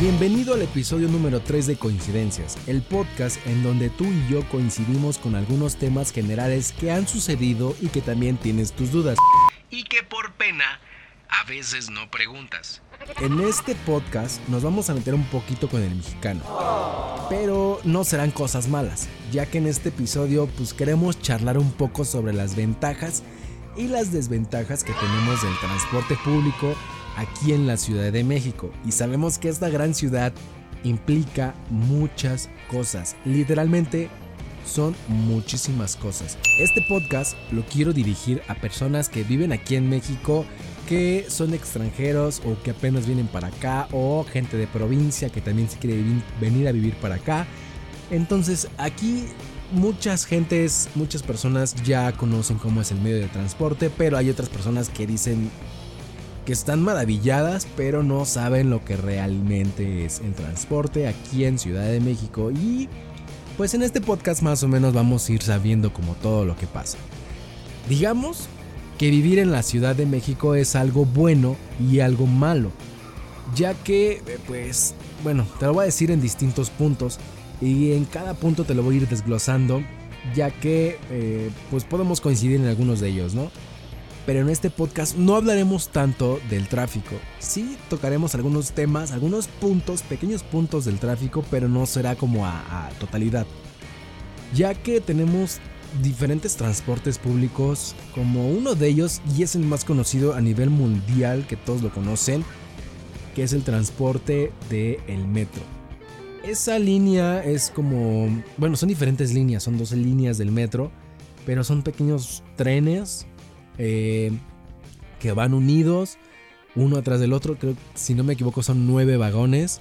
Bienvenido al episodio número 3 de Coincidencias, el podcast en donde tú y yo coincidimos con algunos temas generales que han sucedido y que también tienes tus dudas. Y que por pena a veces no preguntas. En este podcast nos vamos a meter un poquito con el mexicano, pero no serán cosas malas, ya que en este episodio pues queremos charlar un poco sobre las ventajas y las desventajas que tenemos del transporte público aquí en la Ciudad de México. Y sabemos que esta gran ciudad implica muchas cosas, literalmente son muchísimas cosas. Este podcast lo quiero dirigir a personas que viven aquí en México que son extranjeros o que apenas vienen para acá o gente de provincia que también se quiere venir a vivir para acá. Entonces aquí muchas gentes, muchas personas ya conocen cómo es el medio de transporte, pero hay otras personas que dicen que están maravilladas, pero no saben lo que realmente es el transporte aquí en Ciudad de México. Y pues en este podcast más o menos vamos a ir sabiendo como todo lo que pasa. Digamos que vivir en la Ciudad de México es algo bueno y algo malo, ya que, eh, pues, bueno, te lo voy a decir en distintos puntos y en cada punto te lo voy a ir desglosando, ya que, eh, pues, podemos coincidir en algunos de ellos, ¿no? Pero en este podcast no hablaremos tanto del tráfico. Sí tocaremos algunos temas, algunos puntos, pequeños puntos del tráfico, pero no será como a, a totalidad. Ya que tenemos diferentes transportes públicos, como uno de ellos, y es el más conocido a nivel mundial, que todos lo conocen, que es el transporte del el metro. Esa línea es como, bueno, son diferentes líneas, son 12 líneas del metro, pero son pequeños trenes eh, que van unidos uno atrás del otro, creo, si no me equivoco, son nueve vagones,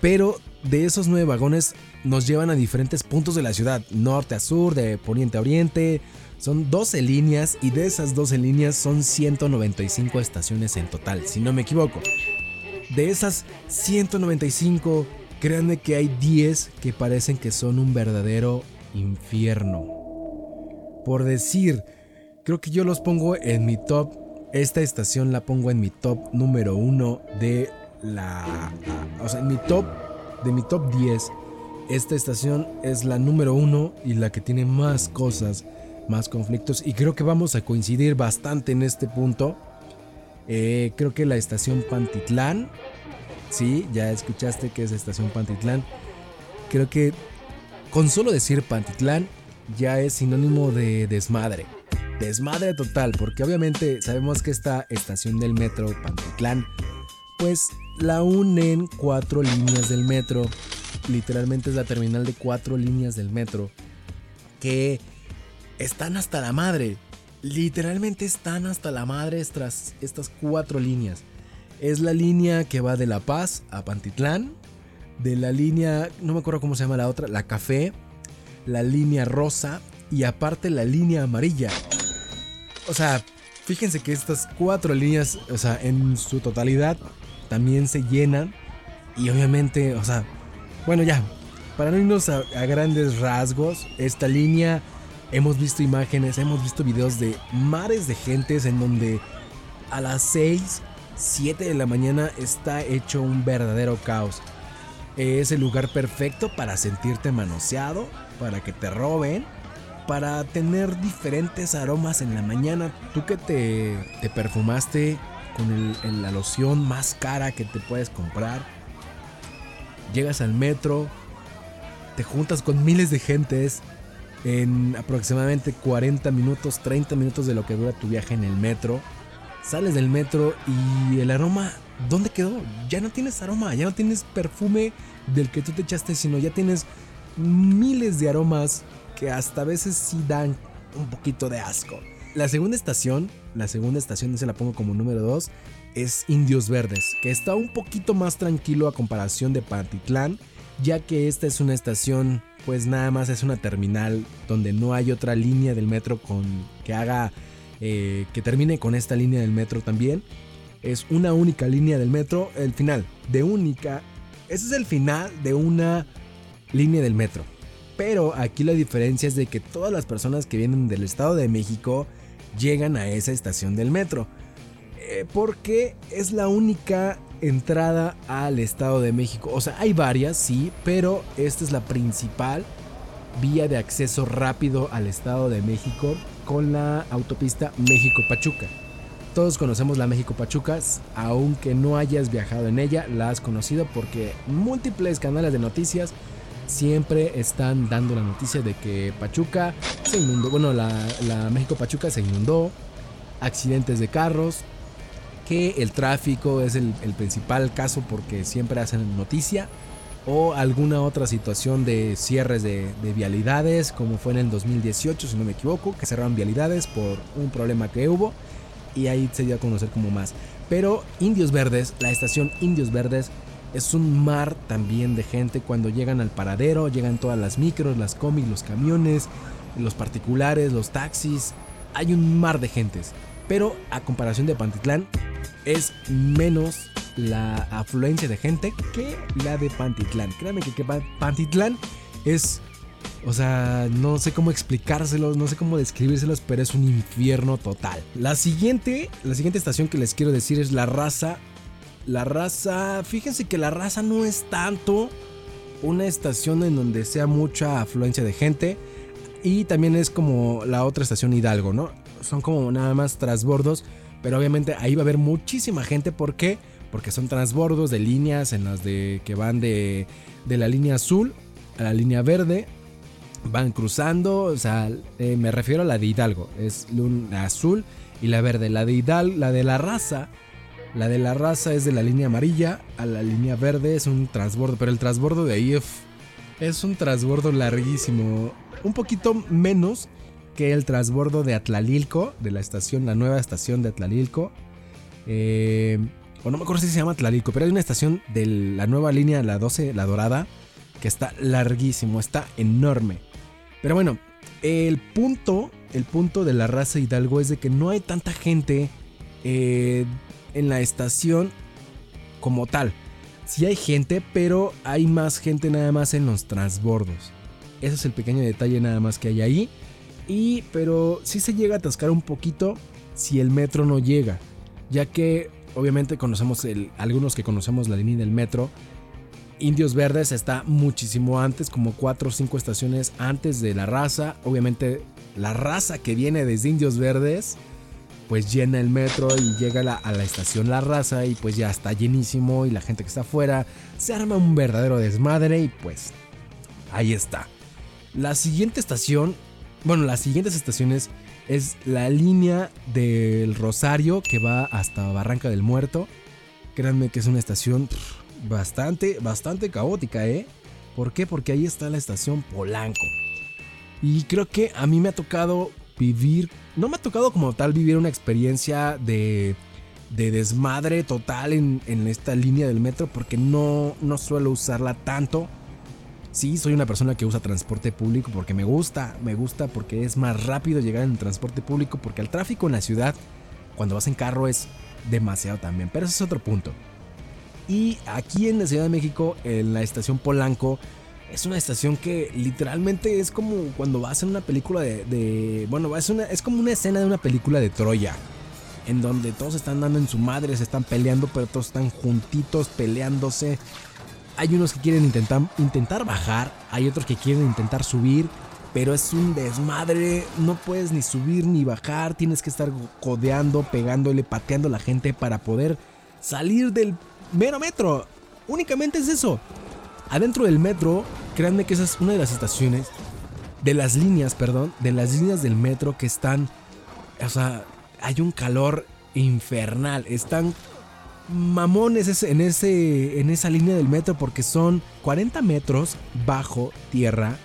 pero de esos nueve vagones nos llevan a diferentes puntos de la ciudad, norte a sur, de poniente a oriente. Son 12 líneas y de esas 12 líneas son 195 estaciones en total, si no me equivoco. De esas 195, créanme que hay 10 que parecen que son un verdadero infierno. Por decir, creo que yo los pongo en mi top. Esta estación la pongo en mi top número 1 de la... O sea, en mi top de mi top 10, esta estación es la número uno y la que tiene más cosas, más conflictos. Y creo que vamos a coincidir bastante en este punto. Eh, creo que la estación Pantitlán, sí, ya escuchaste que es estación Pantitlán. Creo que con solo decir Pantitlán ya es sinónimo de desmadre. Desmadre total, porque obviamente sabemos que esta estación del metro Pantitlán pues la unen cuatro líneas del metro. Literalmente es la terminal de cuatro líneas del metro. Que están hasta la madre. Literalmente están hasta la madre estas, estas cuatro líneas. Es la línea que va de La Paz a Pantitlán. De la línea, no me acuerdo cómo se llama la otra, la café. La línea rosa. Y aparte la línea amarilla. O sea, fíjense que estas cuatro líneas, o sea, en su totalidad también se llenan. Y obviamente, o sea, bueno ya, para no irnos a, grandes rasgos, esta línea hemos visto imágenes, hemos visto videos de mares de gentes en donde a las 6, 7 de la mañana está hecho un verdadero caos. Es el lugar perfecto para sentirte manoseado, para que te roben, para tener diferentes aromas en la mañana. Tú que te, te perfumaste con la loción más cara que te puedes comprar. Llegas al metro, te juntas con miles de gentes en aproximadamente 40 minutos, 30 minutos de lo que dura tu viaje en el metro. Sales del metro y el aroma, ¿dónde quedó? Ya no tienes aroma, ya no tienes perfume del que tú te echaste, sino ya tienes miles de aromas que hasta a veces sí dan un poquito de asco. La segunda estación, la segunda estación, se la pongo como número 2, es Indios Verdes, que está un poquito más tranquilo a comparación de Pantitlán, ya que esta es una estación, pues nada más es una terminal donde no hay otra línea del metro con que haga eh, que termine con esta línea del metro también. Es una única línea del metro, el final de única. Ese es el final de una línea del metro. pero aquí la diferencia es de que todas las personas que vienen del Estado de México llegan a esa estación del metro. Eh, porque es la única entrada al Estado de México. O sea, hay varias, sí, pero esta es la principal vía de acceso rápido al Estado de México con la autopista México-Pachuca. Todos conocemos la México-Pachuca, aunque no hayas viajado en ella, la has conocido porque múltiples canales de noticias siempre están dando la noticia de que Pachuca se inundó, bueno, la, México-Pachuca se inundó, accidentes de carros, que el tráfico es el, principal caso porque siempre hacen noticia o alguna otra situación de cierres de, vialidades como fue en el 2018 si no me equivoco que cerraron vialidades por un problema que hubo y ahí se dio a conocer como más. Pero Indios Verdes la estación Indios Verdes es un mar también de gente. Cuando llegan al paradero llegan todas las micros las comis los camiones los particulares los taxis hay un mar de gentes. Pero a comparación de Pantitlán es menos la afluencia de gente que la de Pantitlán. Créanme que, Pantitlán es, o sea, no sé cómo explicárselos, no sé cómo describírselos, pero es un infierno total. La siguiente, la siguiente estación que les quiero decir es la raza. La raza, fíjense que la raza no es tanto una estación en donde sea mucha afluencia de gente. Y también es como la otra estación Hidalgo, ¿no? Son como nada más trasbordos pero obviamente ahí va a haber muchísima gente. ¿Por qué? Porque son transbordos de líneas en las de que van de, de la línea azul a la línea verde. Van cruzando, o sea, eh, me refiero a la de Hidalgo. Es la azul y la verde. La de Hidalgo, la de la raza. La de la raza es de la línea amarilla a la línea verde. Es un transbordo. Pero el transbordo de ahí es un transbordo larguísimo. Un poquito menos que el transbordo de Atlalilco, de la estación, la nueva estación de Atlalilco. Eh, o no me acuerdo si se llama Atlalilco, pero hay una estación de la nueva línea, la 12, la dorada, que está larguísimo, está enorme. Pero bueno, el punto, el punto de la raza Hidalgo es de que no hay tanta gente eh, en la estación como tal. Sí hay gente, pero hay más gente nada más en los transbordos. Ese es el pequeño detalle nada más que hay ahí. Y, pero sí se llega a atascar un poquito si el metro no llega. Ya que obviamente conocemos algunos que conocemos la línea del metro. Indios Verdes está muchísimo antes, como 4 o 5 estaciones antes de la raza. Obviamente la raza que viene desde Indios Verdes, pues llena el metro y llega a la, a la estación La Raza y pues ya está llenísimo y la gente que está afuera se arma un verdadero desmadre y pues ahí está. La siguiente estación bueno, las siguientes estaciones es la línea del Rosario que va hasta Barranca del Muerto. Créanme que es una estación bastante, bastante caótica, ¿eh? ¿Por qué? Porque ahí está la estación Polanco. Y creo que a mí me ha tocado vivir, no me ha tocado como tal vivir una experiencia de, de desmadre total en, en, esta línea del metro porque no, no suelo usarla tanto. Sí, soy una persona que usa transporte público porque me gusta, me gusta porque es más rápido llegar en transporte público porque el tráfico en la ciudad cuando vas en carro es demasiado también, pero ese es otro punto. Y aquí en la Ciudad de México, en la estación Polanco, es una estación que literalmente es como cuando vas en una película de... bueno, es, una, es como una escena de una película de Troya. En donde todos están dando en su madre, se están peleando, pero todos están juntitos peleándose. Hay unos que quieren intentar, intentar bajar, hay otros que quieren intentar subir, pero es un desmadre, no puedes ni subir ni bajar, tienes que estar codeando, pegándole, pateando a la gente para poder salir del mero metro. Únicamente es eso. Adentro del metro, créanme que esa es una de las estaciones, de las líneas, perdón, de las líneas del metro que están, o sea, hay un calor infernal, están mamones en, ese, en esa línea del metro porque son 40 metros bajo tierra,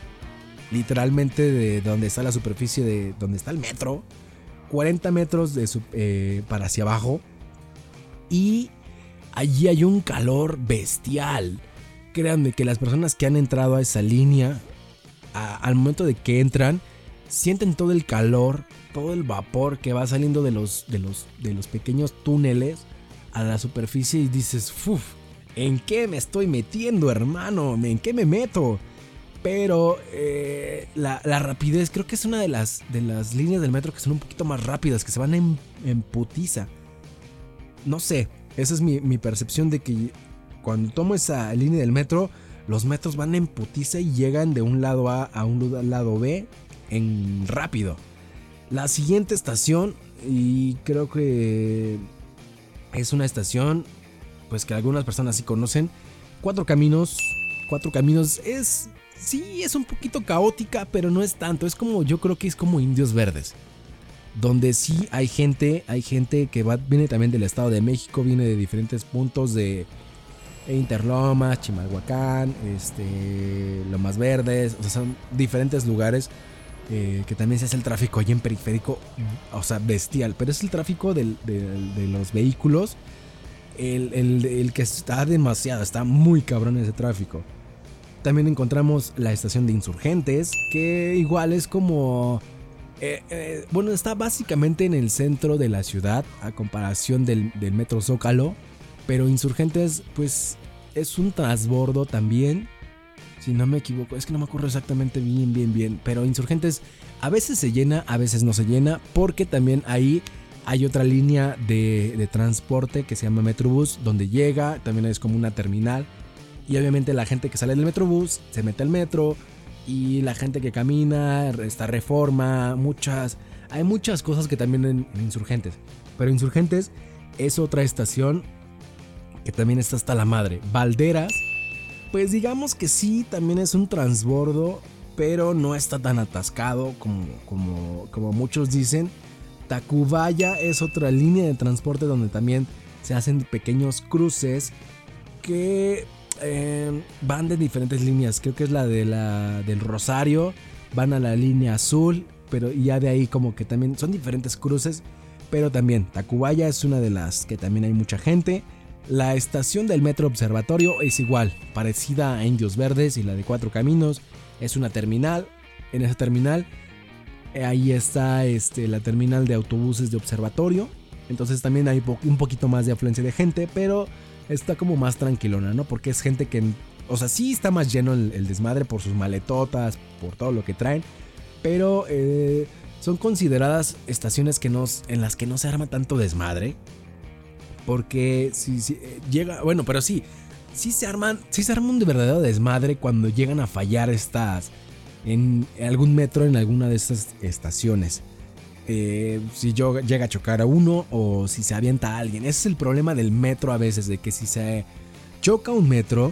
literalmente de donde está la superficie de donde está el metro, 40 metros de eh, para hacia abajo y allí hay un calor bestial. Créanme que las personas que han entrado a esa línea, al momento de que entran, sienten todo el calor, todo el vapor que va saliendo de los, de los, de los pequeños túneles a la superficie y dices, uff, ¿en qué me estoy metiendo, hermano? ¿En qué me meto? Pero eh, la, rapidez creo que es una de las, de las líneas del metro que son un poquito más rápidas, que se van en, en putiza. No sé, esa es mi, percepción de que cuando tomo esa línea del metro, los metros van en putiza y llegan de un lado A a un lado B en rápido. La siguiente estación, y creo que es una estación pues que algunas personas sí conocen, Cuatro Caminos. Cuatro Caminos es sí es un poquito caótica, pero no es tanto, es como yo creo que es como Indios Verdes. Donde sí hay gente, hay gente que va, viene también del Estado de México, viene de diferentes puntos de Interlomas, Chimalhuacán, este, Lomas Verdes, o sea, son diferentes lugares eh, que también se hace el tráfico allí en periférico, o sea, bestial. Pero es el tráfico de los vehículos el, que está demasiado, está muy cabrón ese tráfico. También encontramos la estación de insurgentes, que igual es como... Eh, eh, bueno, está básicamente en el centro de la ciudad, a comparación del, del metro Zócalo. Pero insurgentes, pues, es un transbordo también si no me equivoco, es que no me acuerdo exactamente bien, bien, bien. Pero Insurgentes a veces se llena, a veces no se llena, porque también ahí hay otra línea de, transporte que se llama Metrobús, donde llega, también es como una terminal. Y obviamente la gente que sale del Metrobús se mete al metro. Y la gente que camina, está reforma, muchas. Hay muchas cosas que también en Insurgentes. Pero Insurgentes es otra estación que también está hasta la madre. Valderas pues digamos que sí, también es un transbordo, pero no está tan atascado como, como, muchos dicen. Tacubaya es otra línea de transporte donde también se hacen pequeños cruces que eh, van de diferentes líneas. Creo que es la, de la del Rosario, van a la línea azul, pero ya de ahí como que también son diferentes cruces. Pero también Tacubaya es una de las que también hay mucha gente. La estación del Metro Observatorio es igual, parecida a Indios Verdes y la de Cuatro Caminos. Es una terminal. En esa terminal, eh, ahí está este, la terminal de autobuses de observatorio. Entonces también hay un poquito más de afluencia de gente, pero está como más tranquilona, ¿no? Porque es gente que, o sea, sí está más lleno el, desmadre por sus maletotas, por todo lo que traen, pero eh, son consideradas estaciones que nos, en las que no se arma tanto desmadre. Porque si, eh, llega, bueno, pero sí, sí se arman, sí se arma un de verdadero desmadre cuando llegan a fallar estas en algún metro en alguna de estas estaciones. Eh, si yo llega a chocar a uno o si se avienta a alguien. Ese es el problema del metro a veces, de que si se choca un metro,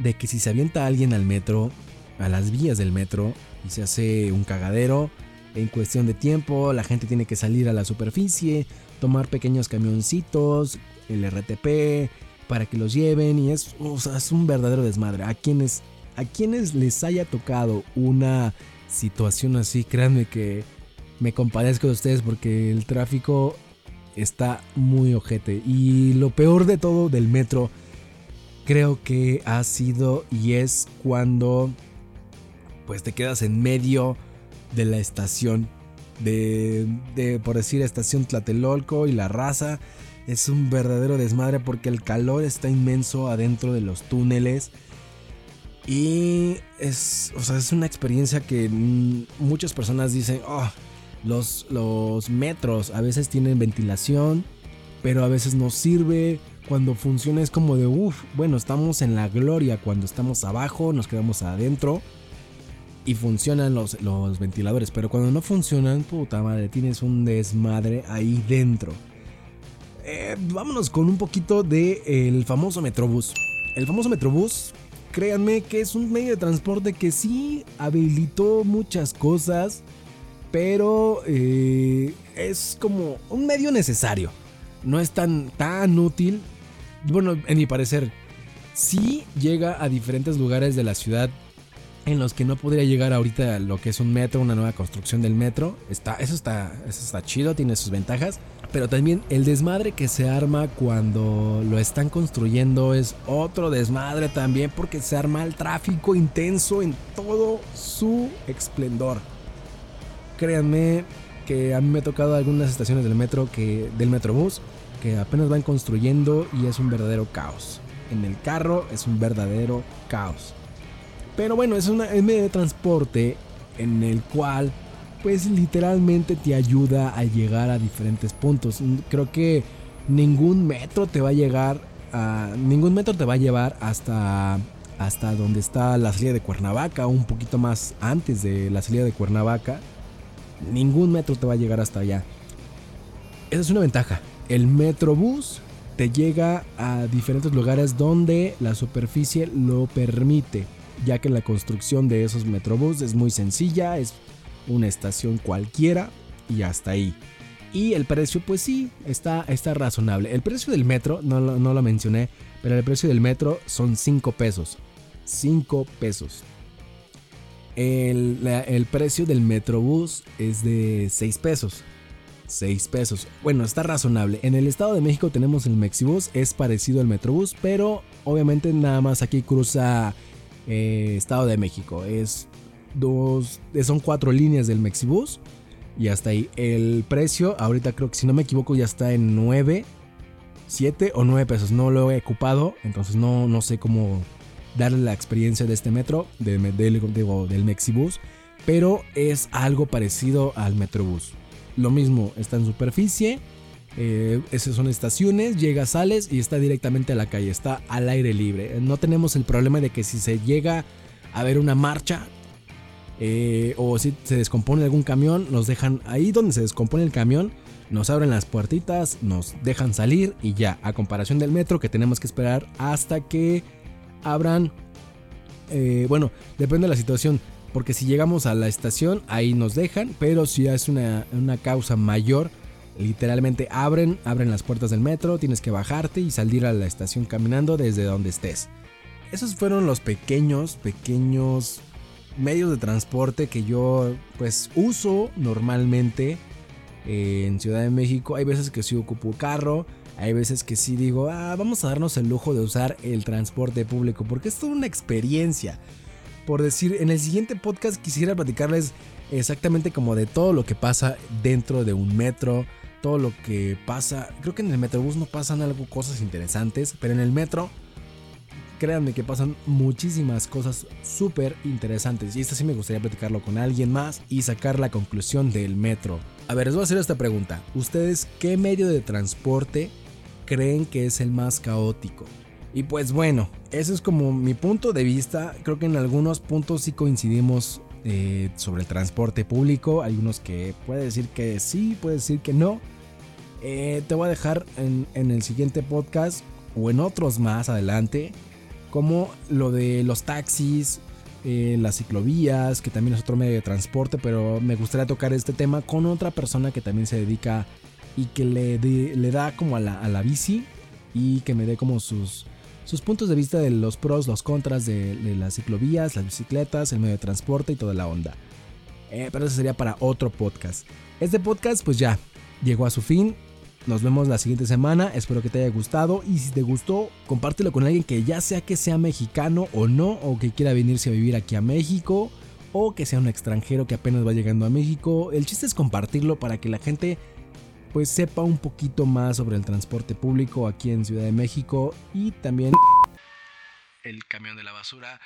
de que si se avienta alguien al metro, a las vías del metro, y se hace un cagadero, en cuestión de tiempo, la gente tiene que salir a la superficie, tomar pequeños camioncitos, el RTP, para que los lleven y es, es un verdadero desmadre. A quienes, a quienes les haya tocado una situación así, créanme que me compadezco de ustedes porque el tráfico está muy ojete. Y lo peor de todo del metro creo que ha sido y es cuando pues te quedas en medio de la estación de, por decir, estación Tlatelolco y la raza. Es un verdadero desmadre porque el calor está inmenso adentro de los túneles. Y es, o sea, es una experiencia que muchas personas dicen, oh, los, los metros a veces tienen ventilación, pero a veces no sirve. Cuando funciona es como de, uff, bueno, estamos en la gloria. Cuando estamos abajo, nos quedamos adentro y funcionan los, los ventiladores. Pero cuando no funcionan, puta madre, tienes un desmadre ahí dentro. Eh, vámonos con un poquito del el famoso Metrobús. El famoso Metrobús, créanme que es un medio de transporte que sí habilitó muchas cosas, pero eh, es como un medio necesario. No es tan, tan útil. Bueno, en mi parecer, sí llega a diferentes lugares de la ciudad en los que no podría llegar ahorita lo que es un metro, una nueva construcción del metro. Está, eso, está, eso está chido, tiene sus ventajas. Pero también el desmadre que se arma cuando lo están construyendo es otro desmadre también porque se arma el tráfico intenso en todo su esplendor. Créanme que a mí me ha tocado algunas estaciones del metro que del metrobús que apenas van construyendo y es un verdadero caos. En el carro es un verdadero caos. Pero bueno, es, una, es medio de transporte en el cual pues literalmente te ayuda a llegar a diferentes puntos. Creo que ningún metro te va a llegar a ningún metro te va a llevar hasta hasta donde está la salida de Cuernavaca, un poquito más antes de la salida de Cuernavaca. Ningún metro te va a llegar hasta allá. Esa es una ventaja. El Metrobús te llega a diferentes lugares donde la superficie lo permite, ya que la construcción de esos Metrobús es muy sencilla, es una estación cualquiera y hasta ahí. Y el precio, pues sí, está, está razonable. El precio del metro, no, no lo mencioné, pero el precio del metro son 5 pesos. 5 pesos. El, precio del Metrobús es de 6 pesos. 6 pesos. Bueno, está razonable. En el Estado de México tenemos el Mexibus, es parecido al Metrobús, pero obviamente nada más aquí cruza eh, Estado de México. Es dos, son cuatro líneas del Mexibus y hasta ahí. El precio, ahorita creo que si no me equivoco ya está en 9, 7 o 9 pesos. No lo he ocupado, entonces no, no sé cómo darle la experiencia de este metro, del, del Mexibus, pero es algo parecido al Metrobús. Lo mismo, está en superficie, eh, esas son estaciones, llegas, sales y está directamente a la calle, está al aire libre. No tenemos el problema de que si se llega a ver una marcha eh, o si se descompone algún camión, nos dejan ahí donde se descompone el camión, nos abren las puertitas, nos dejan salir y ya, a comparación del metro que tenemos que esperar hasta que abran, eh, bueno, depende de la situación, porque si llegamos a la estación, ahí nos dejan, pero si es una, causa mayor, literalmente abren, abren las puertas del metro, tienes que bajarte y salir a la estación caminando desde donde estés. Esos fueron los pequeños, pequeños medios de transporte que yo pues uso normalmente eh, en Ciudad de México. Hay veces que sí ocupo carro, hay veces que sí digo, ah, vamos a darnos el lujo de usar el transporte público, porque es toda una experiencia. Por decir, en el siguiente podcast quisiera platicarles exactamente como de todo lo que pasa dentro de un metro, todo lo que pasa. Creo que en el Metrobús no pasan algo, cosas interesantes, pero en el metro, créanme que pasan muchísimas cosas súper interesantes. Y esta sí me gustaría platicarlo con alguien más y sacar la conclusión del metro. A ver, les voy a hacer esta pregunta. ¿Ustedes qué medio de transporte creen que es el más caótico. Y pues bueno, ese es como mi punto de vista. Creo que en algunos puntos sí coincidimos eh, sobre el transporte público. Hay unos que puede decir que sí, puede decir que no. Eh, te voy a dejar en, el siguiente podcast o en otros más adelante. Como lo de los taxis, eh, las ciclovías, que también es otro medio de transporte, pero me gustaría tocar este tema con otra persona que también se dedica y que le, le da como a la, a la, bici y que me dé como sus, sus puntos de vista de los pros, los contras de, las ciclovías, las bicicletas, el medio de transporte y toda la onda. Eh, pero eso sería para otro podcast. Este podcast pues ya llegó a su fin. Nos vemos la siguiente semana. Espero que te haya gustado. Y si te gustó, compártelo con alguien que ya sea que sea mexicano o no, o que quiera venirse a vivir aquí a México, o que sea un extranjero que apenas va llegando a México. El chiste es compartirlo para que la gente pues sepa un poquito más sobre el transporte público aquí en Ciudad de México y también el camión de la basura.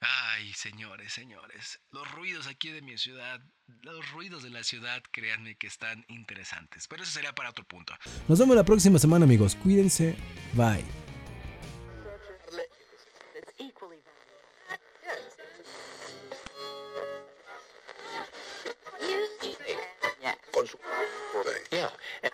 Ay, señores, señores, los ruidos aquí de mi ciudad, los ruidos de la ciudad, créanme que están interesantes, pero eso sería para otro punto. Nos vemos la próxima semana, amigos. Cuídense. Bye. thing. Yeah. And